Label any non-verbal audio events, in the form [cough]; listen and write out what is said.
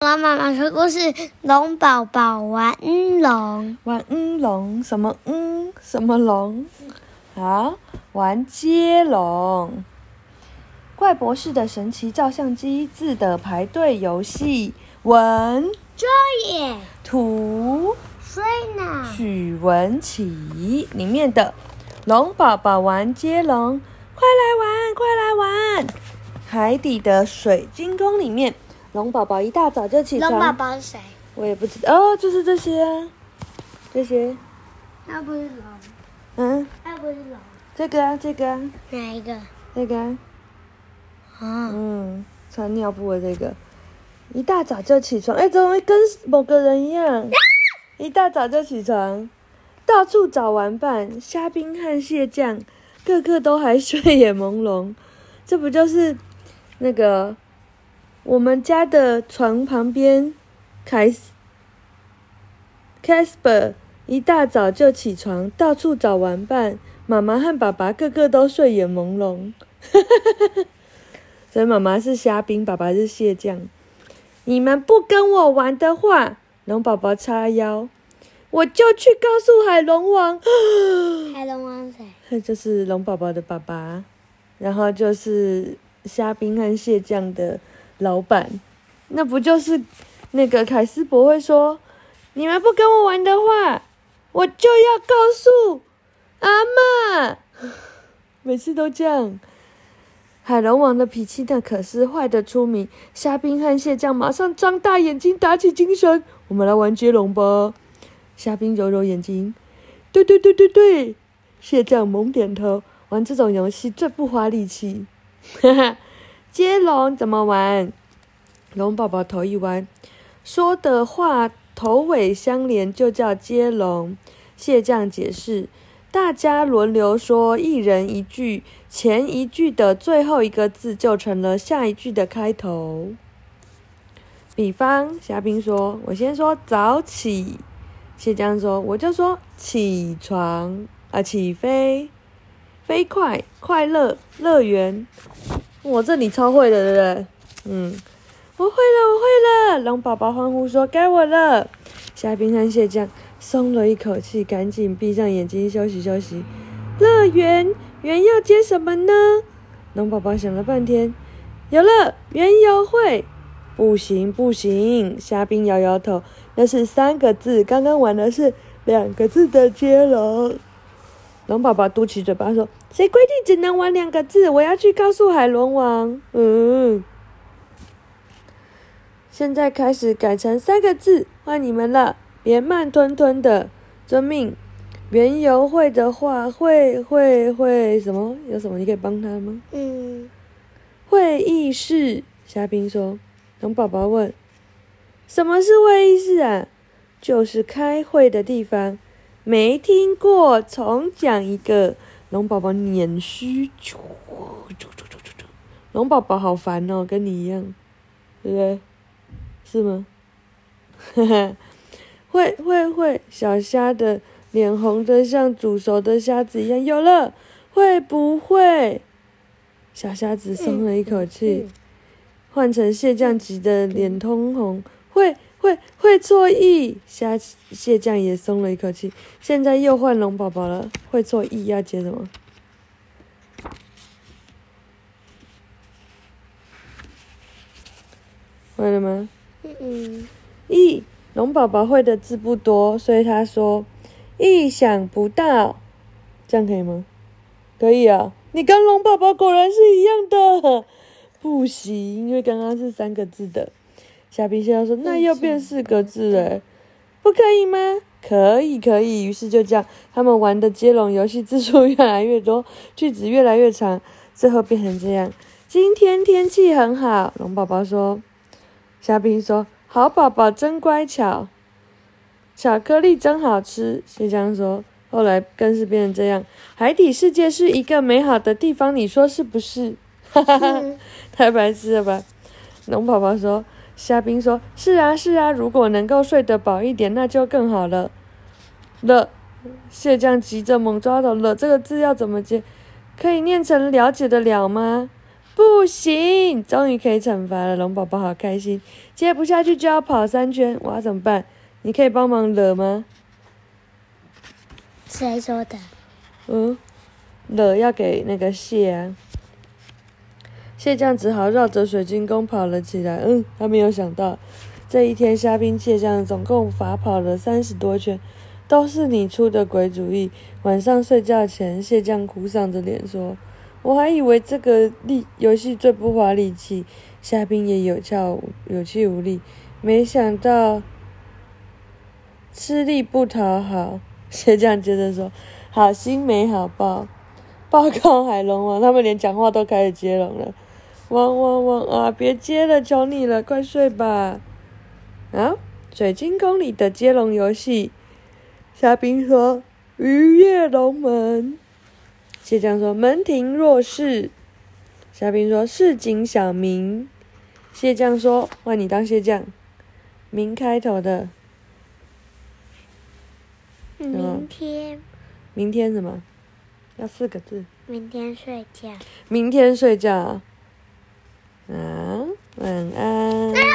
妈妈说故事：龙宝宝玩乌龙，玩乌龙，什么嗯，什么龙？啊，玩接龙。怪博士的神奇照相机字的排队游戏，文这也图睡呢。许文琪里面的龙宝宝玩接龙，快来玩，快来玩！海底的水晶宫里面。龙宝宝一大早就起床。龙宝宝是谁？我也不知道哦，就是这些啊，这些。那不是龙。嗯。那不是龙。这个啊，这个啊。哪一个？这个啊。啊。嗯，穿尿布的这个，一大早就起床，哎，怎么会跟某个人一样？[laughs] 一大早就起床，到处找玩伴，虾兵和蟹将，个个都还睡眼朦胧。这不就是那个？我们家的床旁边，凯斯、凯斯伯一大早就起床，到处找玩伴。妈妈和爸爸个个都睡眼朦胧，[laughs] 所以妈妈是虾兵，爸爸是蟹将。你们不跟我玩的话，龙宝宝叉腰，我就去告诉海龙王。[gasps] 海龙王谁？这就是龙宝宝的爸爸，然后就是虾兵和蟹将的。老板，那不就是那个凯斯伯会说：“你们不跟我玩的话，我就要告诉阿嬷。” [laughs] 每次都这样。海龙王的脾气那可是坏得出名，虾兵和蟹将马上张大眼睛，打起精神：“我们来玩接龙吧！”虾兵揉揉眼睛：“对对对对对。”蟹将猛点头：“玩这种游戏最不花力气。”哈哈。接龙怎么玩？龙宝宝头一弯，说的话头尾相连，就叫接龙。蟹将解释：大家轮流说，一人一句，前一句的最后一个字就成了下一句的开头。比方，虾兵说：“我先说早起。”蟹将说：“我就说起床啊，起飞，飞快，快乐，乐园。”我这里超会的，对不对？嗯，我会了，我会了！龙宝宝欢呼说：“该我了！”虾兵和蟹将松了一口气，赶紧闭上眼睛休息休息。乐园园要接什么呢？龙宝宝想了半天，有了，园游会。不行不行，虾兵摇摇头，那是三个字，刚刚玩的是两个字的接龙。龙宝宝嘟起嘴巴说：“谁规定只能玩两个字？我要去告诉海龙王。”嗯，现在开始改成三个字，换你们了，别慢吞吞的，遵命。原油会的话，会会会什么？有什么你可以帮他吗？嗯，会议室。虾兵说。龙宝宝问：“什么是会议室啊？”就是开会的地方。没听过，重讲一个。龙宝宝捻须，龙宝宝好烦哦，跟你一样，对不对？是吗？[laughs] 哈哈，会会会，小虾的脸红的像煮熟的虾子一样。有了，会不会？小虾子松了一口气，换成蟹酱级的脸通红，会。会会错意，虾蟹将也松了一口气。现在又换龙宝宝了，会错意要接什么？会了吗？嗯。意龙宝宝会的字不多，所以他说意想不到，这样可以吗？可以啊，你跟龙宝宝果然是一样的。不行，因为刚刚是三个字的。虾兵蟹将说：“那又变四个字了，不可以吗？可以，可以。于是就这样，他们玩的接龙游戏字数越来越多，句子越来越长，最后变成这样。今天天气很好，龙宝宝说。虾兵说：好宝宝真乖巧，巧克力真好吃。蟹将说：后来更是变成这样。海底世界是一个美好的地方，你说是不是？哈哈哈，太白痴了吧？龙宝宝说。”虾兵说：“是啊，是啊，如果能够睡得饱一点，那就更好了。”了，蟹将急着猛抓头了，这个字要怎么接？可以念成了解的了吗？不行，终于可以惩罚了。龙宝宝好开心，接不下去就要跑三圈，我要怎么办？你可以帮忙惹吗？谁说的？嗯，惹要给那个蟹啊。蟹将只好绕着水晶宫跑了起来。嗯，他没有想到，这一天虾兵蟹将总共罚跑了三十多圈，都是你出的鬼主意。晚上睡觉前，蟹将哭丧着脸说。我还以为这个力游戏最不花力气，虾兵也有气有气无力，没想到吃力不讨好。蟹将接着说：“好心没好报，报告海龙王，他们连讲话都开始接龙了。汪汪汪啊！别接了，求你了，快睡吧。啊，水晶宫里的接龙游戏，虾兵说：鱼跃龙门。”蟹将说：“门庭若市。”虾兵说：“市井小民。”蟹将说：“换你当蟹将，明开头的。”明天。明天什么？要四个字。明天睡觉。明天睡觉。啊晚安。